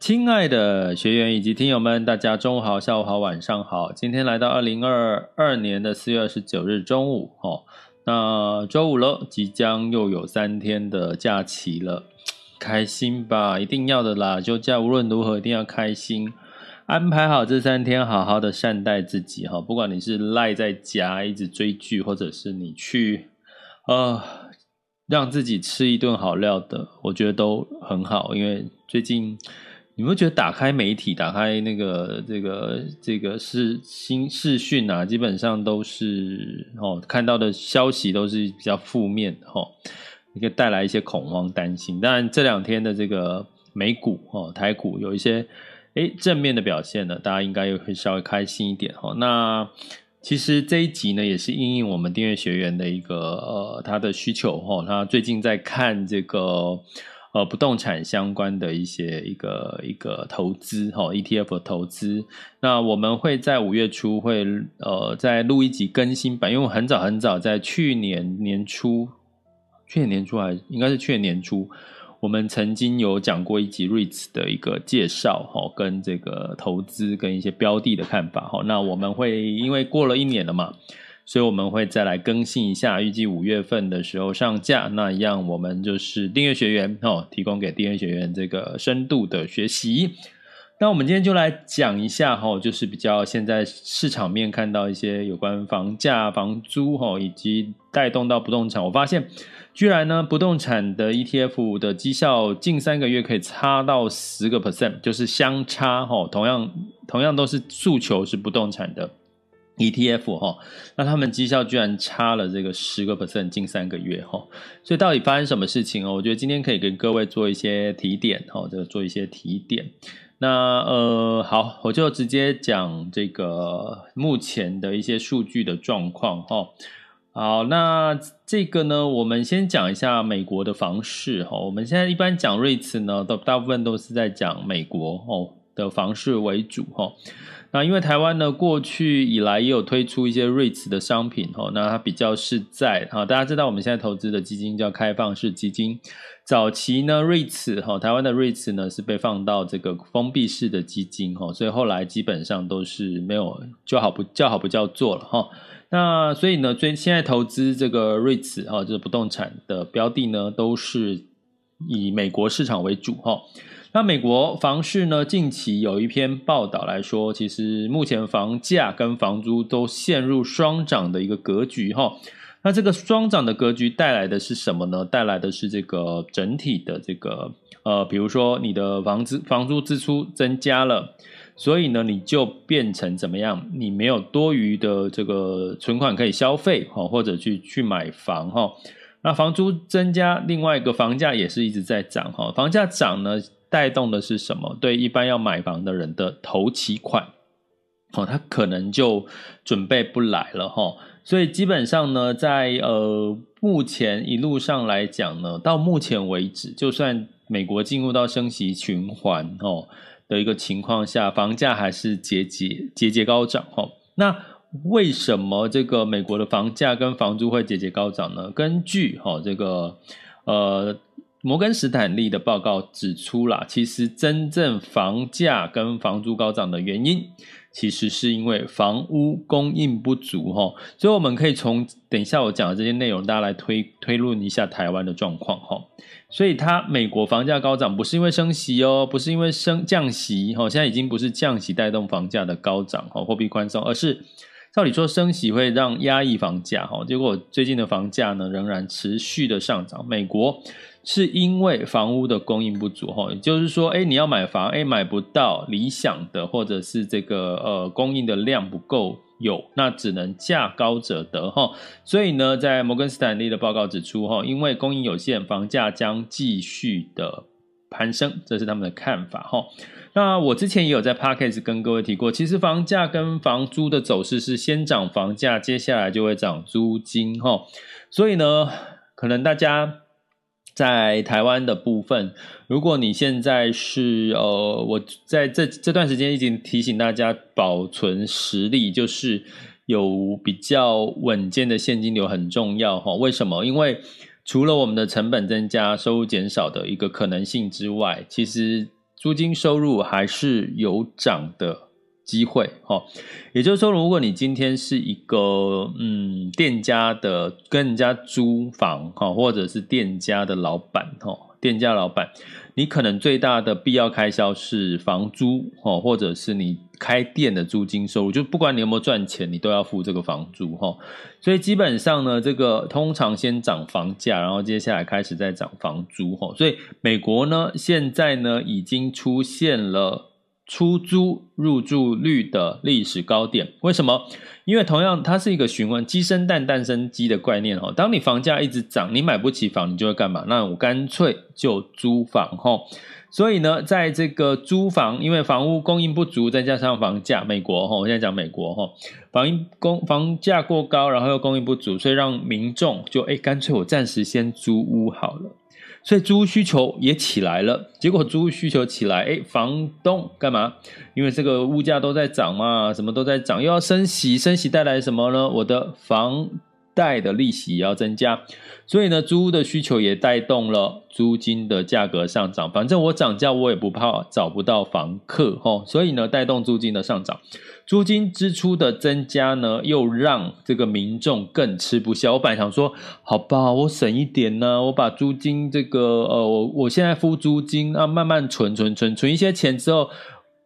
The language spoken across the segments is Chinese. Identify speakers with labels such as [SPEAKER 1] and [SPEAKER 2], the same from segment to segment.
[SPEAKER 1] 亲爱的学员以及听友们，大家中午好、下午好、晚上好。今天来到二零二二年的四月二十九日中午，哦，那周五了，即将又有三天的假期了，开心吧？一定要的啦！休假无论如何一定要开心，安排好这三天，好好的善待自己哈。不管你是赖在家一直追剧，或者是你去呃让自己吃一顿好料的，我觉得都很好，因为最近。你会觉得打开媒体，打开那个这个这个是新视讯啊，基本上都是哦，看到的消息都是比较负面哦，可以带来一些恐慌担心。当然这两天的这个美股哦，台股有一些诶正面的表现呢，大家应该也会稍微开心一点哦。那其实这一集呢，也是因应我们订阅学员的一个呃他的需求哦，他最近在看这个。呃，不动产相关的一些一个一个投资哈，ETF 的投资。那我们会在五月初会呃再录一集更新版，因为很早很早在去年年初，去年年初还应该是去年年初，我们曾经有讲过一集 REITs 的一个介绍哈，跟这个投资跟一些标的的看法哈。那我们会因为过了一年了嘛。所以我们会再来更新一下，预计五月份的时候上架。那一样，我们就是订阅学员哦，提供给订阅学员这个深度的学习。那我们今天就来讲一下哈，就是比较现在市场面看到一些有关房价、房租哈，以及带动到不动产。我发现，居然呢，不动产的 ETF 的绩效近三个月可以差到十个 percent，就是相差哈，同样同样都是诉求是不动产的。ETF 哈，那他们绩效居然差了这个十个 percent，近三个月哈，所以到底发生什么事情哦？我觉得今天可以跟各位做一些提点哈，这个做一些提点。那呃，好，我就直接讲这个目前的一些数据的状况哈。好，那这个呢，我们先讲一下美国的房市哈。我们现在一般讲 REITs 呢，都大部分都是在讲美国哦的房市为主哈。那因为台湾呢，过去以来也有推出一些 REITs 的商品哦，那它比较是在哈，大家知道我们现在投资的基金叫开放式基金，早期呢 REITs 哈，台湾的 REITs 呢是被放到这个封闭式的基金哈，所以后来基本上都是没有叫好不叫好不叫座了哈。那所以呢，最现在投资这个 REITs 哈，就是不动产的标的呢，都是以美国市场为主哈。那美国房市呢？近期有一篇报道来说，其实目前房价跟房租都陷入双涨的一个格局哈。那这个双涨的格局带来的是什么呢？带来的是这个整体的这个呃，比如说你的房子房租支出增加了，所以呢，你就变成怎么样？你没有多余的这个存款可以消费哈，或者去去买房哈。那房租增加，另外一个房价也是一直在涨哈。房价涨呢？带动的是什么？对一般要买房的人的头期款，哦，他可能就准备不来了哈。所以基本上呢，在呃目前一路上来讲呢，到目前为止，就算美国进入到升息循环哦的一个情况下，房价还是节节节节高涨哈。那为什么这个美国的房价跟房租会节节高涨呢？根据哈这个呃。摩根士坦利的报告指出啦，其实真正房价跟房租高涨的原因，其实是因为房屋供应不足哈，所以我们可以从等一下我讲的这些内容，大家来推推论一下台湾的状况哈。所以它美国房价高涨，不是因为升息哦，不是因为升降息哈，现在已经不是降息带动房价的高涨哈，货币宽松，而是照理说升息会让压抑房价哈，结果最近的房价呢仍然持续的上涨，美国。是因为房屋的供应不足，哈，也就是说，哎，你要买房，哎，买不到理想的，或者是这个呃供应的量不够有，那只能价高者得，哈。所以呢，在摩根斯坦利的报告指出，哈，因为供应有限，房价将继续的攀升，这是他们的看法，哈。那我之前也有在 Podcast 跟各位提过，其实房价跟房租的走势是先涨房价，接下来就会涨租金，哈。所以呢，可能大家。在台湾的部分，如果你现在是呃，我在这这段时间已经提醒大家保存实力，就是有比较稳健的现金流很重要哈。为什么？因为除了我们的成本增加、收入减少的一个可能性之外，其实租金收入还是有涨的。机会哈，也就是说，如果你今天是一个嗯店家的跟人家租房哈，或者是店家的老板哈，店家老板，你可能最大的必要开销是房租哈，或者是你开店的租金收入，就不管你有没有赚钱，你都要付这个房租哈。所以基本上呢，这个通常先涨房价，然后接下来开始再涨房租哈。所以美国呢，现在呢已经出现了。出租入住率的历史高点，为什么？因为同样它是一个询问鸡生蛋，蛋生鸡的概念哈。当你房价一直涨，你买不起房，你就会干嘛？那我干脆就租房哈。所以呢，在这个租房，因为房屋供应不足，再加上房价，美国哈，我现在讲美国哈，房供房价过高，然后又供应不足，所以让民众就哎，干脆我暂时先租屋好了。所以租需求也起来了，结果租需求起来，哎，房东干嘛？因为这个物价都在涨嘛，什么都在涨，又要升息，升息带来什么呢？我的房贷的利息也要增加，所以呢，租屋的需求也带动了租金的价格上涨。反正我涨价，我也不怕找不到房客，吼，所以呢，带动租金的上涨。租金支出的增加呢，又让这个民众更吃不消。我本来想说，好吧，我省一点呢，我把租金这个，呃，我我现在付租金啊，慢慢存存存存一些钱之后，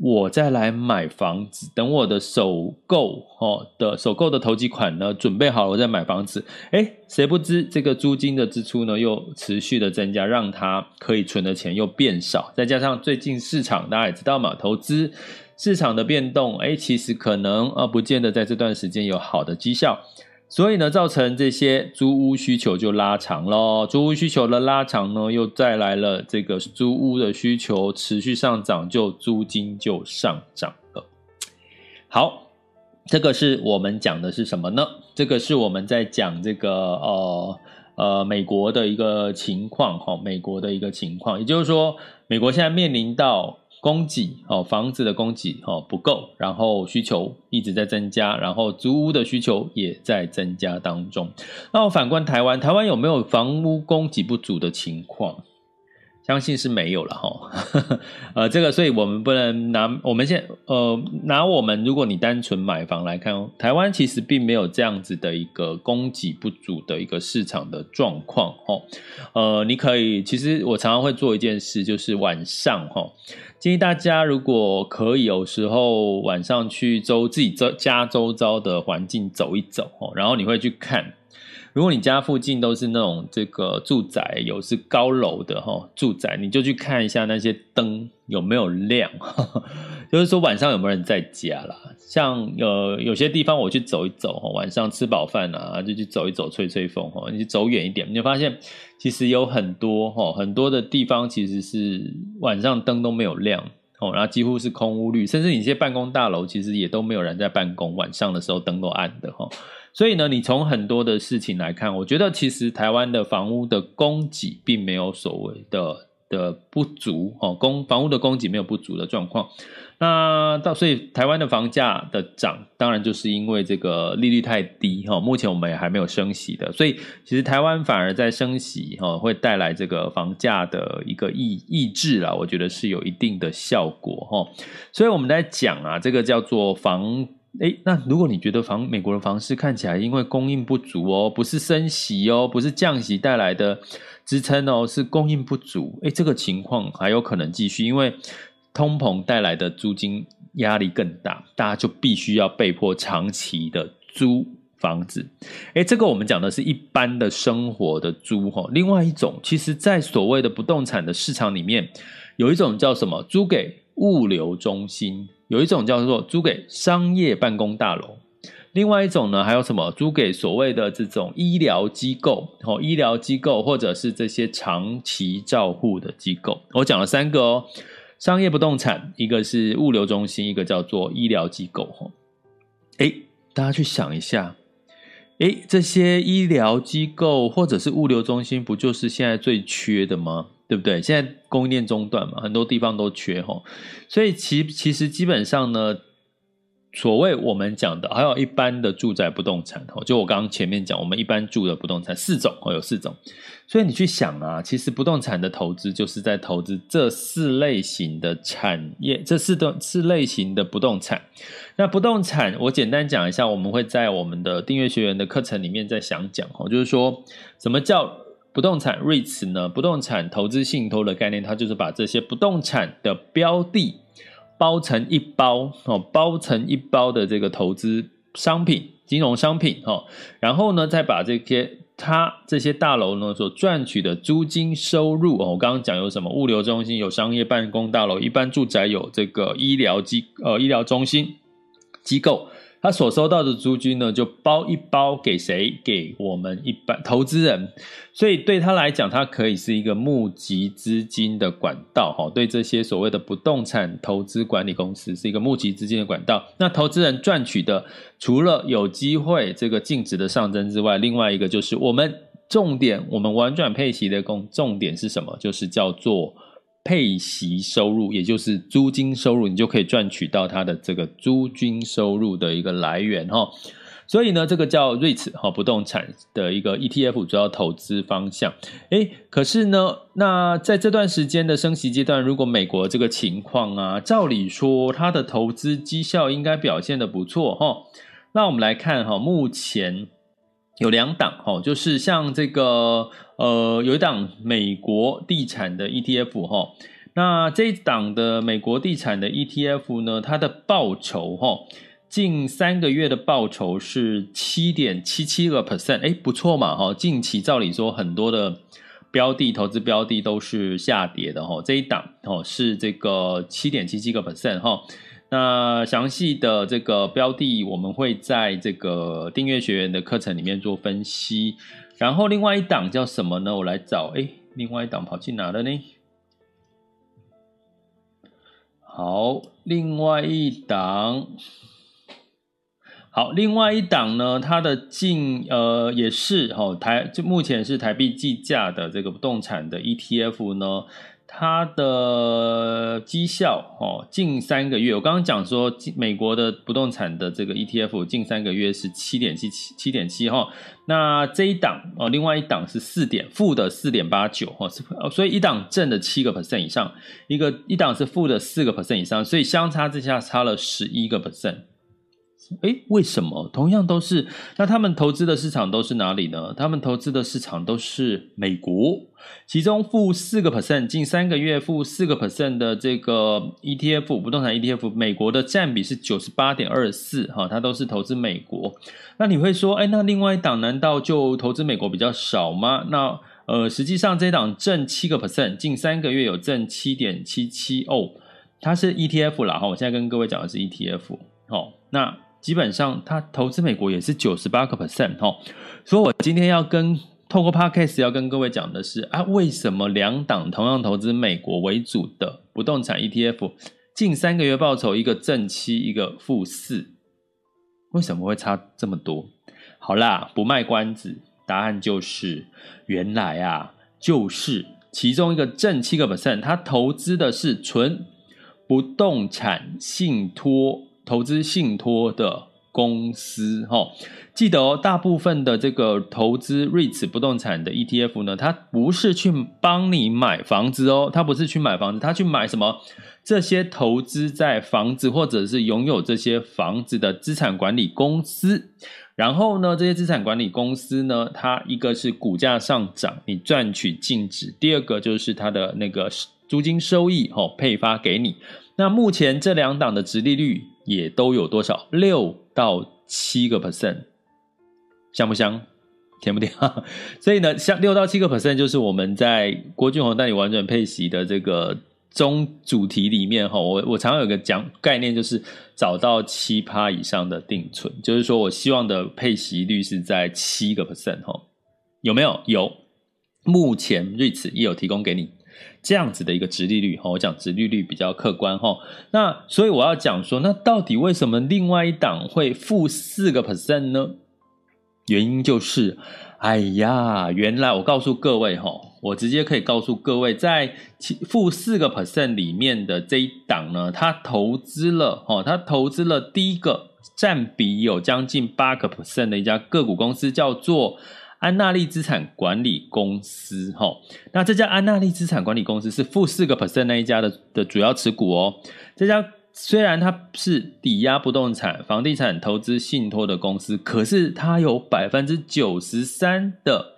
[SPEAKER 1] 我再来买房子。等我的首购哦的首购的头期款呢准备好了，我再买房子。诶，谁不知这个租金的支出呢又持续的增加，让他可以存的钱又变少。再加上最近市场大家也知道嘛，投资。市场的变动，哎，其实可能啊，不见得在这段时间有好的绩效，所以呢，造成这些租屋需求就拉长咯。租屋需求的拉长呢，又带来了这个租屋的需求持续上涨，就租金就上涨了。好，这个是我们讲的是什么呢？这个是我们在讲这个呃呃美国的一个情况哈，美国的一个情况，也就是说，美国现在面临到。供给哦，房子的供给哦不够，然后需求一直在增加，然后租屋的需求也在增加当中。那我反观台湾，台湾有没有房屋供给不足的情况？相信是没有了哈。呃，这个，所以我们不能拿我们现呃拿我们，如果你单纯买房来看哦，台湾其实并没有这样子的一个供给不足的一个市场的状况哦。呃，你可以，其实我常常会做一件事，就是晚上哈。建议大家，如果可以，有时候晚上去周自己周家周遭的环境走一走哦，然后你会去看，如果你家附近都是那种这个住宅，有是高楼的哈住宅，你就去看一下那些灯有没有亮，就是说晚上有没有人在家啦。像呃有些地方我去走一走哈，晚上吃饱饭啊，就去走一走，吹吹风哈。你走远一点，你就发现其实有很多哈，很多的地方其实是晚上灯都没有亮哦，然后几乎是空屋率，甚至你一些办公大楼其实也都没有人在办公，晚上的时候灯都暗的哈。所以呢，你从很多的事情来看，我觉得其实台湾的房屋的供给并没有所谓的的不足哦，供房屋的供给没有不足的状况。那到所以台湾的房价的涨，当然就是因为这个利率太低哈。目前我们也还没有升息的，所以其实台湾反而在升息哈，会带来这个房价的一个抑抑制啦。我觉得是有一定的效果哈。所以我们在讲啊，这个叫做房。诶，那如果你觉得房美国的房市看起来因为供应不足哦，不是升息哦，不是降息带来的支撑哦，是供应不足，诶，这个情况还有可能继续，因为通膨带来的租金压力更大，大家就必须要被迫长期的租房子。诶，这个我们讲的是一般的生活的租哈，另外一种，其实在所谓的不动产的市场里面，有一种叫什么？租给物流中心。有一种叫做租给商业办公大楼，另外一种呢，还有什么？租给所谓的这种医疗机构，哦，医疗机构或者是这些长期照护的机构。我讲了三个哦，商业不动产，一个是物流中心，一个叫做医疗机构。哈，诶，大家去想一下，诶，这些医疗机构或者是物流中心，不就是现在最缺的吗？对不对？现在供应链中断嘛，很多地方都缺齁，所以其其实基本上呢，所谓我们讲的，还有一般的住宅不动产齁，就我刚刚前面讲，我们一般住的不动产四种哦，有四种，所以你去想啊，其实不动产的投资就是在投资这四类型的产业，这四种四类型的不动产。那不动产，我简单讲一下，我们会在我们的订阅学员的课程里面再详讲哦，就是说什么叫。不动产 REITs 呢？不动产投资信托的概念，它就是把这些不动产的标的包成一包哦，包成一包的这个投资商品、金融商品哦，然后呢，再把这些它这些大楼呢所赚取的租金收入哦，我刚刚讲有什么物流中心、有商业办公大楼、一般住宅有这个医疗机呃医疗中心机构。他所收到的租金呢，就包一包给谁？给我们一般投资人，所以对他来讲，它可以是一个募集资金的管道，哈。对这些所谓的不动产投资管理公司，是一个募集资金的管道。那投资人赚取的，除了有机会这个净值的上增之外，另外一个就是我们重点，我们玩转配息的重重点是什么？就是叫做。配息收入，也就是租金收入，你就可以赚取到它的这个租金收入的一个来源哈。所以呢，这个叫 REITs 哈，不动产的一个 ETF 主要投资方向。诶，可是呢，那在这段时间的升息阶段，如果美国这个情况啊，照理说它的投资绩效应该表现得不错哈。那我们来看哈，目前。有两档哈，就是像这个呃，有一档美国地产的 ETF 哈，那这一档的美国地产的 ETF 呢，它的报酬哈，近三个月的报酬是七点七七个 percent，哎，不错嘛哈。近期照理说很多的标的投资标的都是下跌的哈，这一档哦是这个七点七七个 percent 哈。那详细的这个标的，我们会在这个订阅学员的课程里面做分析。然后另外一档叫什么呢？我来找，哎，另外一档跑去哪了呢？好，另外一档，好，另外一档呢，它的净呃也是哈、哦、台，就目前是台币计价的这个不动产的 ETF 呢。它的绩效哦，近三个月，我刚刚讲说，美国的不动产的这个 ETF 近三个月是七点七七七点七哈，那这一档哦，另外一档是四点负的四点八九哈，是所以一档正的七个 percent 以上，一个一档是负的四个 percent 以上，所以相差之下差了十一个 percent。诶，为什么同样都是？那他们投资的市场都是哪里呢？他们投资的市场都是美国，其中负四个 percent，近三个月负四个 percent 的这个 ETF 不动产 ETF，美国的占比是九十八点二四，哈，它都是投资美国。那你会说，诶，那另外一档难道就投资美国比较少吗？那呃，实际上这一档挣七个 percent，近三个月有挣七点七七哦，它是 ETF 啦，哈，我现在跟各位讲的是 ETF，好，那。基本上，他投资美国也是九十八个 percent 哈，所以我今天要跟透过 podcast 要跟各位讲的是啊，为什么两档同样投资美国为主的不动产 ETF，近三个月报酬一个正七，一个负四，为什么会差这么多？好啦，不卖关子，答案就是原来啊，就是其中一个正七个 percent，他投资的是纯。不动产信托投资信托的公司，哈，记得哦，大部分的这个投资 REITs 不动产的 ETF 呢，它不是去帮你买房子哦，它不是去买房子，它去买什么？这些投资在房子或者是拥有这些房子的资产管理公司，然后呢，这些资产管理公司呢，它一个是股价上涨，你赚取净值；第二个就是它的那个租金收益，哦，配发给你。那目前这两档的殖利率也都有多少？六到七个 percent，香不香？甜不甜？所以呢，像六到七个 percent 就是我们在郭俊宏带你玩转配息的这个中主题里面哈，我我常常有个讲概念，就是找到七趴以上的定存，就是说我希望的配息率是在七个 percent 哈，有没有？有，目前瑞慈也有提供给你。这样子的一个殖利率哈，我讲殖利率比较客观哈。那所以我要讲说，那到底为什么另外一档会负四个 percent 呢？原因就是，哎呀，原来我告诉各位哈，我直接可以告诉各位，在负四个 percent 里面的这一档呢，它投资了哈，它投资了第一个占比有将近八个 percent 的一家个股公司，叫做。安纳利资产管理公司，哈，那这家安纳利资产管理公司是负四个 percent 那一家的的主要持股哦。这家虽然它是抵押不动产、房地产投资信托的公司，可是它有百分之九十三的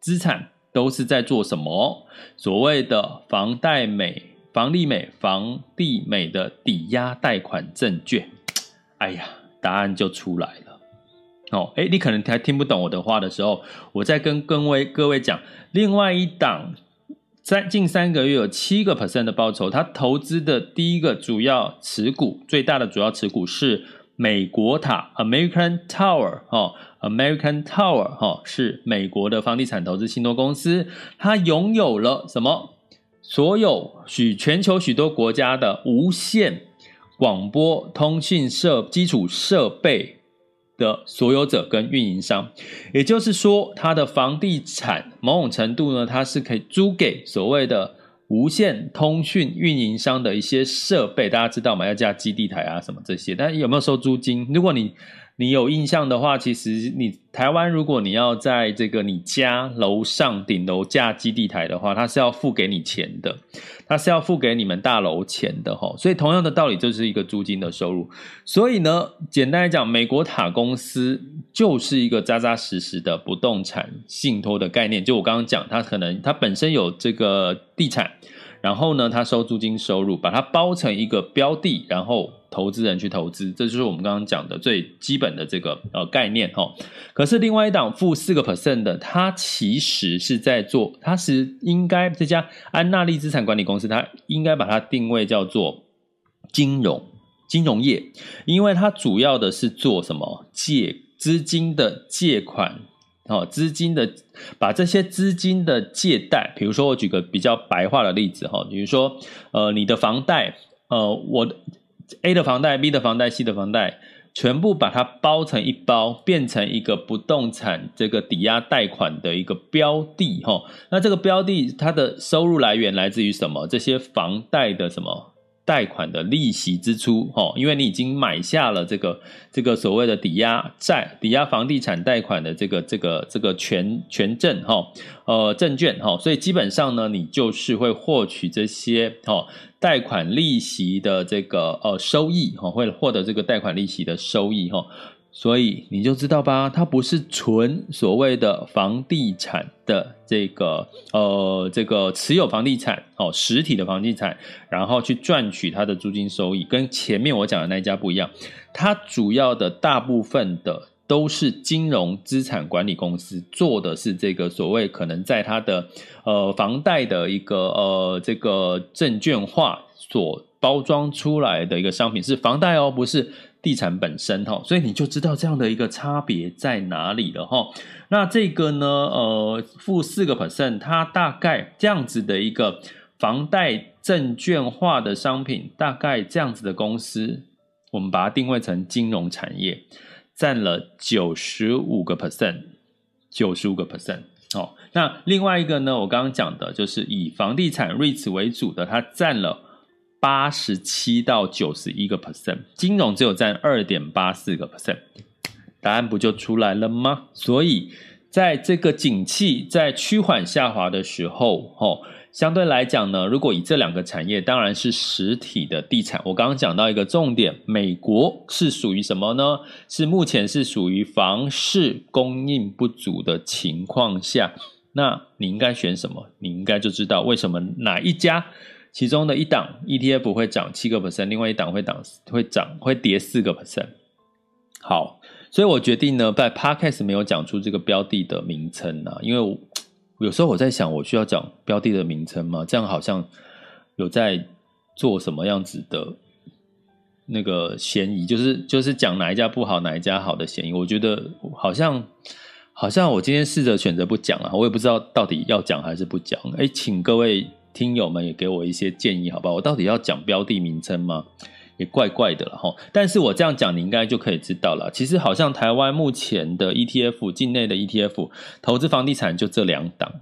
[SPEAKER 1] 资产都是在做什么？所谓的房贷美、房利美、房地美的抵押贷款证券。哎呀，答案就出来了。哦，诶，你可能还听不懂我的话的时候，我再跟各位各位讲，另外一档在近三个月有七个 percent 的报酬，它投资的第一个主要持股，最大的主要持股是美国塔 （American Tower） 哦，American Tower 哈是美国的房地产投资信托公司，它拥有了什么？所有许全球许多国家的无线广播通讯设基础设备。的所有者跟运营商，也就是说，它的房地产某种程度呢，它是可以租给所谓的无线通讯运营商的一些设备。大家知道吗？要架基地台啊，什么这些，但有没有收租金？如果你你有印象的话，其实你台湾如果你要在这个你家楼上顶楼架基地台的话，它是要付给你钱的，它是要付给你们大楼钱的哈。所以同样的道理，就是一个租金的收入。所以呢，简单来讲，美国塔公司就是一个扎扎实实的不动产信托的概念。就我刚刚讲，它可能它本身有这个地产。然后呢，他收租金收入，把它包成一个标的，然后投资人去投资，这就是我们刚刚讲的最基本的这个呃概念哈。可是另外一档负四个 percent 的，它其实是在做，它是应该这家安纳利资产管理公司，它应该把它定位叫做金融金融业，因为它主要的是做什么借资金的借款。哦，资金的把这些资金的借贷，比如说我举个比较白话的例子哈，比如说呃你的房贷，呃我 A 的房贷、B 的房贷、C 的房贷，全部把它包成一包，变成一个不动产这个抵押贷款的一个标的哈。那这个标的它的收入来源来自于什么？这些房贷的什么？贷款的利息支出，哈，因为你已经买下了这个这个所谓的抵押债、抵押房地产贷款的这个这个这个权权证，哈，呃，证券，哈，所以基本上呢，你就是会获取这些，哈，贷款利息的这个呃收益，哈，会获得这个贷款利息的收益，哈。所以你就知道吧，它不是纯所谓的房地产的这个呃这个持有房地产哦，实体的房地产，然后去赚取它的租金收益，跟前面我讲的那一家不一样。它主要的大部分的都是金融资产管理公司做的是这个所谓可能在它的呃房贷的一个呃这个证券化所包装出来的一个商品，是房贷哦，不是。地产本身哈，所以你就知道这样的一个差别在哪里了哈。那这个呢，呃，负四个 percent，它大概这样子的一个房贷证券化的商品，大概这样子的公司，我们把它定位成金融产业，占了九十五个 percent，九十五个 percent。哦，那另外一个呢，我刚刚讲的就是以房地产 REITs 为主的，它占了八十七到九十一个 percent，金融只有占二点八四个 percent，答案不就出来了吗？所以在这个景气在趋缓下滑的时候，哦，相对来讲呢，如果以这两个产业，当然是实体的地产。我刚刚讲到一个重点，美国是属于什么呢？是目前是属于房市供应不足的情况下，那你应该选什么？你应该就知道为什么哪一家。其中的一档 ETF 会涨七个 percent，另外一档会涨会涨会跌四个 percent。好，所以我决定呢，在 Podcast 没有讲出这个标的的名称呢，因为我有时候我在想，我需要讲标的的名称吗？这样好像有在做什么样子的那个嫌疑，就是就是讲哪一家不好，哪一家好的嫌疑。我觉得好像好像我今天试着选择不讲啊，我也不知道到底要讲还是不讲。哎，请各位。听友们也给我一些建议，好不好？我到底要讲标的名称吗？也怪怪的了哈。但是我这样讲，你应该就可以知道了。其实好像台湾目前的 ETF，境内的 ETF 投资房地产就这两档，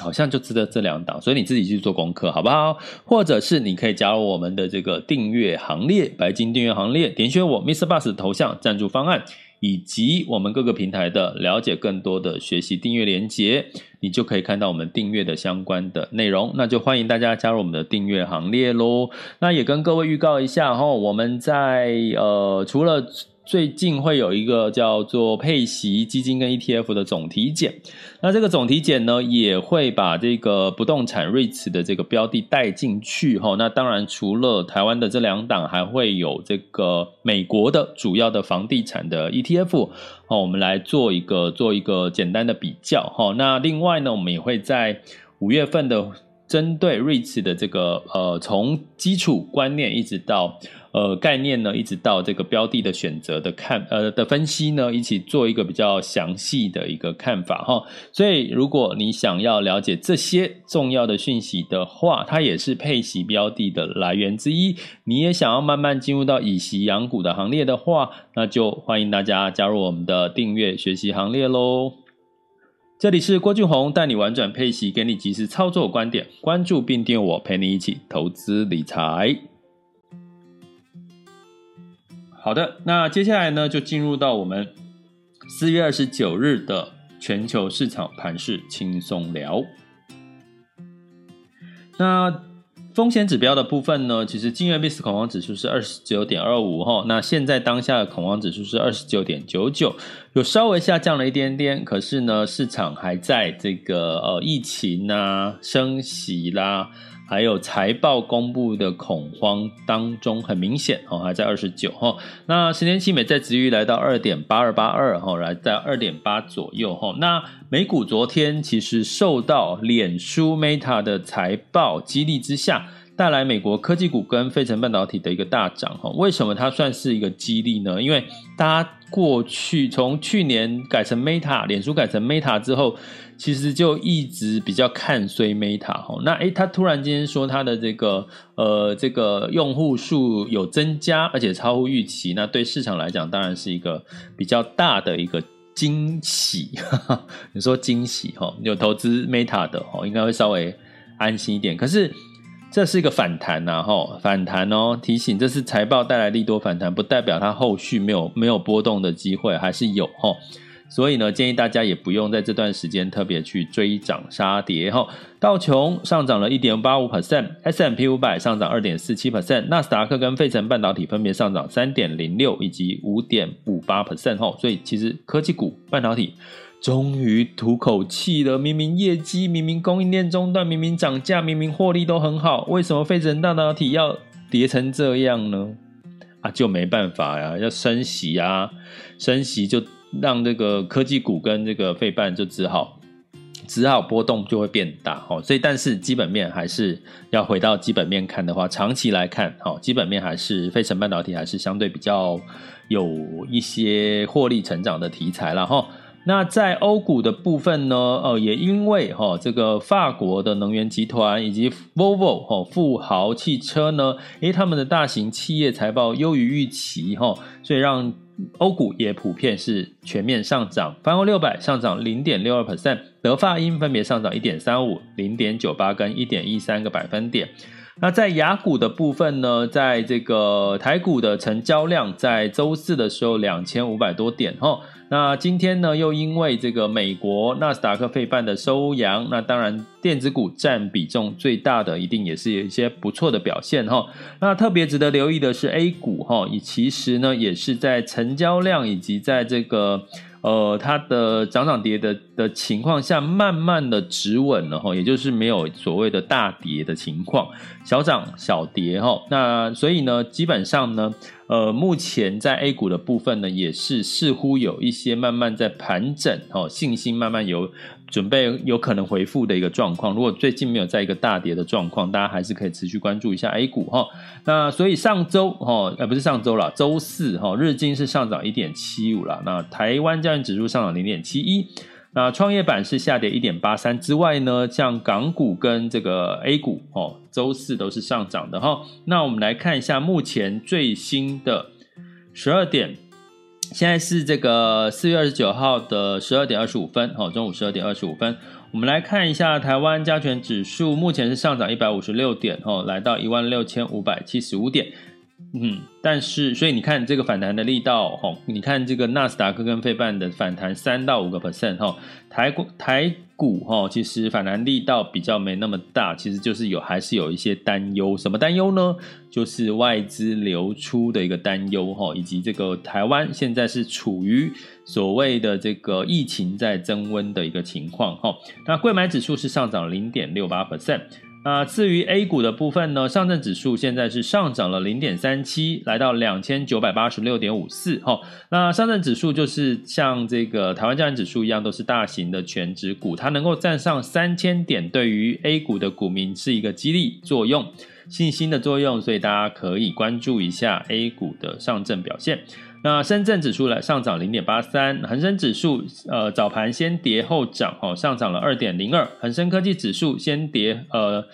[SPEAKER 1] 好像就值得这两档。所以你自己去做功课，好不好？或者是你可以加入我们的这个订阅行列，白金订阅行列，点选我 Mr. Bus 的头像赞助方案。以及我们各个平台的了解更多的学习订阅连接，你就可以看到我们订阅的相关的内容。那就欢迎大家加入我们的订阅行列喽。那也跟各位预告一下哈，我们在呃除了。最近会有一个叫做配息基金跟 ETF 的总体检，那这个总体检呢，也会把这个不动产 REITs 的这个标的带进去哈。那当然除了台湾的这两档，还会有这个美国的主要的房地产的 ETF，好，我们来做一个做一个简单的比较哈。那另外呢，我们也会在五月份的针对 REITs 的这个呃，从基础观念一直到。呃，概念呢，一直到这个标的的选择的看，呃的分析呢，一起做一个比较详细的一个看法哈。所以，如果你想要了解这些重要的讯息的话，它也是配息标的的来源之一。你也想要慢慢进入到以息养股的行列的话，那就欢迎大家加入我们的订阅学习行列喽。这里是郭俊宏带你玩转配息，给你及时操作观点，关注并订我，陪你一起投资理财。好的，那接下来呢，就进入到我们四月二十九日的全球市场盘势轻松聊。那风险指标的部分呢，其实今日 VIX 恐慌指数是二十九点二五哈，那现在当下的恐慌指数是二十九点九九，有稍微下降了一点点，可是呢，市场还在这个呃疫情啊、升息啦。还有财报公布的恐慌当中，很明显哦，还在二十九哈。那十年期美债殖率来到二点八二八二哈，来在二点八左右哈。那美股昨天其实受到脸书 Meta 的财报激励之下，带来美国科技股跟费城半导体的一个大涨哈。为什么它算是一个激励呢？因为大家过去从去年改成 Meta，脸书改成 Meta 之后。其实就一直比较看衰 Meta 哈，那诶，他突然间说他的这个呃这个用户数有增加，而且超乎预期，那对市场来讲当然是一个比较大的一个惊喜。你说惊喜哈，有投资 Meta 的哦，应该会稍微安心一点。可是这是一个反弹呐哈，反弹哦，提醒这是财报带来利多反弹，不代表它后续没有没有波动的机会，还是有哈。所以呢，建议大家也不用在这段时间特别去追涨杀跌哈。道琼上涨了一点八五 percent，S&P 五百上涨二点四七 percent，纳斯达克跟费城半导体分别上涨三点零六以及五点五八 percent 哈。所以其实科技股、半导体终于吐口气了。明明业绩、明明供应链中断、明明涨价、明明获利都很好，为什么费城半导体要跌成这样呢？啊，就没办法呀，要升息啊，升息就。让这个科技股跟这个费半就只好，只好波动就会变大哦，所以但是基本面还是要回到基本面看的话，长期来看哈，基本面还是费城半导体还是相对比较有一些获利成长的题材了哈。那在欧股的部分呢，呃，也因为哈这个法国的能源集团以及 Volvo 哈富豪汽车呢，诶，他们的大型企业财报优于预期哈，所以让。欧股也普遍是全面上涨，泛欧六百上涨零点六二 percent，德法英分别上涨一点三五、零点九八跟一点一三个百分点。那在雅股的部分呢，在这个台股的成交量在周四的时候两千五百多点哈。那今天呢，又因为这个美国纳斯达克费半的收阳，那当然电子股占比重最大的，一定也是有一些不错的表现哈。那特别值得留意的是 A 股哈，以其实呢也是在成交量以及在这个。呃，它的涨涨跌的的情况下，慢慢的止稳了哈，也就是没有所谓的大跌的情况，小涨小跌哈。那所以呢，基本上呢，呃，目前在 A 股的部分呢，也是似乎有一些慢慢在盘整哦，信心慢慢有。准备有可能回复的一个状况，如果最近没有在一个大跌的状况，大家还是可以持续关注一下 A 股哈。那所以上周哈，呃不是上周啦，周四哈，日经是上涨一点七五啦。那台湾加权指数上涨零点七一，那创业板是下跌一点八三之外呢，像港股跟这个 A 股哦，周四都是上涨的哈。那我们来看一下目前最新的十二点。现在是这个四月二十九号的十二点二十五分，好，中午十二点二十五分，我们来看一下台湾加权指数，目前是上涨一百五十六点，哦，来到一万六千五百七十五点。嗯，但是所以你看这个反弹的力道，吼，你看这个纳斯达克跟费半的反弹三到五个 percent，吼，台股台股，哈，其实反弹力道比较没那么大，其实就是有还是有一些担忧，什么担忧呢？就是外资流出的一个担忧，吼，以及这个台湾现在是处于所谓的这个疫情在增温的一个情况，吼，那贵买指数是上涨零点六八 percent。啊，至于 A 股的部分呢，上证指数现在是上涨了零点三七，来到两千九百八十六点五四。哈，那上证指数就是像这个台湾加权指数一样，都是大型的权值股，它能够站上三千点，对于 A 股的股民是一个激励作用、信心的作用，所以大家可以关注一下 A 股的上证表现。那深圳指数来上涨零点八三，恒生指数呃早盘先跌后涨，哦上涨了二点零二，恒生科技指数先跌呃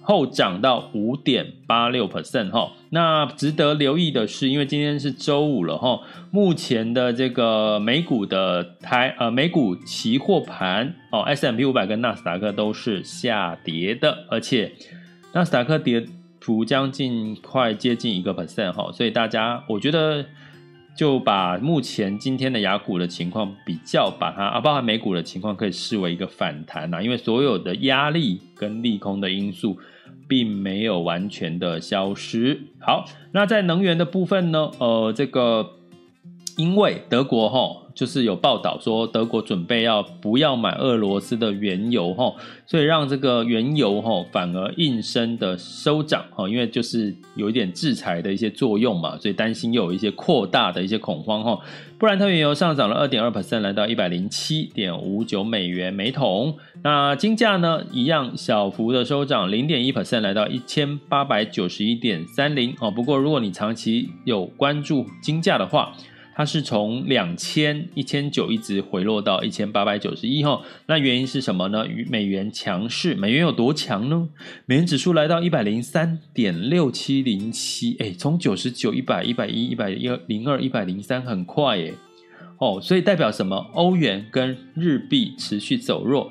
[SPEAKER 1] 后涨到五点八六 percent 哈。那值得留意的是，因为今天是周五了哈，目前的这个美股的台呃美股期货盘哦 S M P 五百跟纳斯达克都是下跌的，而且纳斯达克跌幅将近快接近一个 percent 哈，所以大家我觉得。就把目前今天的雅股的情况比较，把它啊，包含美股的情况，可以视为一个反弹呐，因为所有的压力跟利空的因素并没有完全的消失。好，那在能源的部分呢，呃，这个因为德国哈。就是有报道说德国准备要不要买俄罗斯的原油哈，所以让这个原油哈反而应声的收涨哈，因为就是有一点制裁的一些作用嘛，所以担心又有一些扩大的一些恐慌哈。布兰特原油上涨了二点二 percent，来到一百零七点五九美元每桶。那金价呢，一样小幅的收涨零点一 percent，来到一千八百九十一点三零哦。不过如果你长期有关注金价的话，它是从两千一千九一直回落到一千八百九十一哈，那原因是什么呢？与美元强势，美元有多强呢？美元指数来到一百零三点六七零七，哎，从九十九、一百、一百一、一百一零二、一百零三，很快哎，哦，所以代表什么？欧元跟日币持续走弱。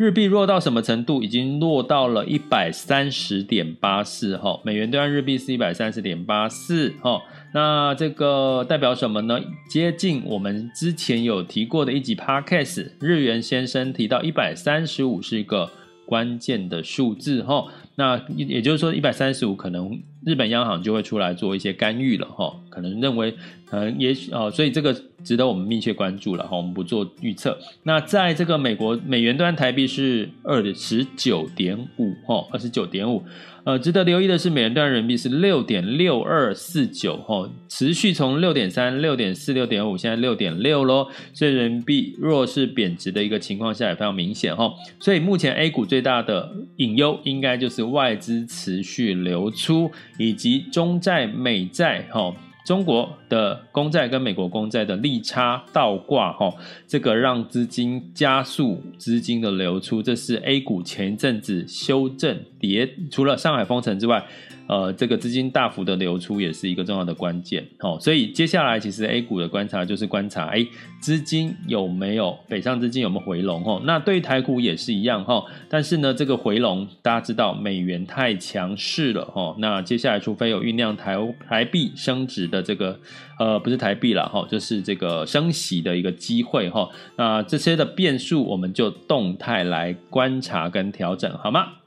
[SPEAKER 1] 日币弱到什么程度？已经落到了一百三十点八四哈，美元兑换日币是一百三十点八四哈。那这个代表什么呢？接近我们之前有提过的一集 Podcast，日元先生提到一百三十五是一个关键的数字哈。那也就是说，一百三十五可能日本央行就会出来做一些干预了哈，可能认为，呃，也许哦，所以这个值得我们密切关注了哈，我们不做预测。那在这个美国美元兑换台币是二十九点五哈，二十九点五。呃，值得留意的是，美元兑换人民币是六点六二四九哈，持续从六点三、六点四、六点五，现在六点六喽。所以人民币弱势贬值的一个情况下也非常明显哈。所以目前 A 股最大的隐忧应该就是外资持续流出，以及中债美债哈。中国的公债跟美国公债的利差倒挂，哈，这个让资金加速资金的流出，这是 A 股前一阵子修正跌，除了上海封城之外，呃，这个资金大幅的流出也是一个重要的关键。哦，所以接下来其实 A 股的观察就是观察，哎，资金有没有北上资金有没有回笼？哦，那对于台股也是一样。哈，但是呢，这个回笼大家知道美元太强势了。哦，那接下来除非有酝酿台台币升值的这个，呃，不是台币了，哈，就是这个升息的一个机会。哈，那这些的变数我们就动态来观察跟调整，好吗？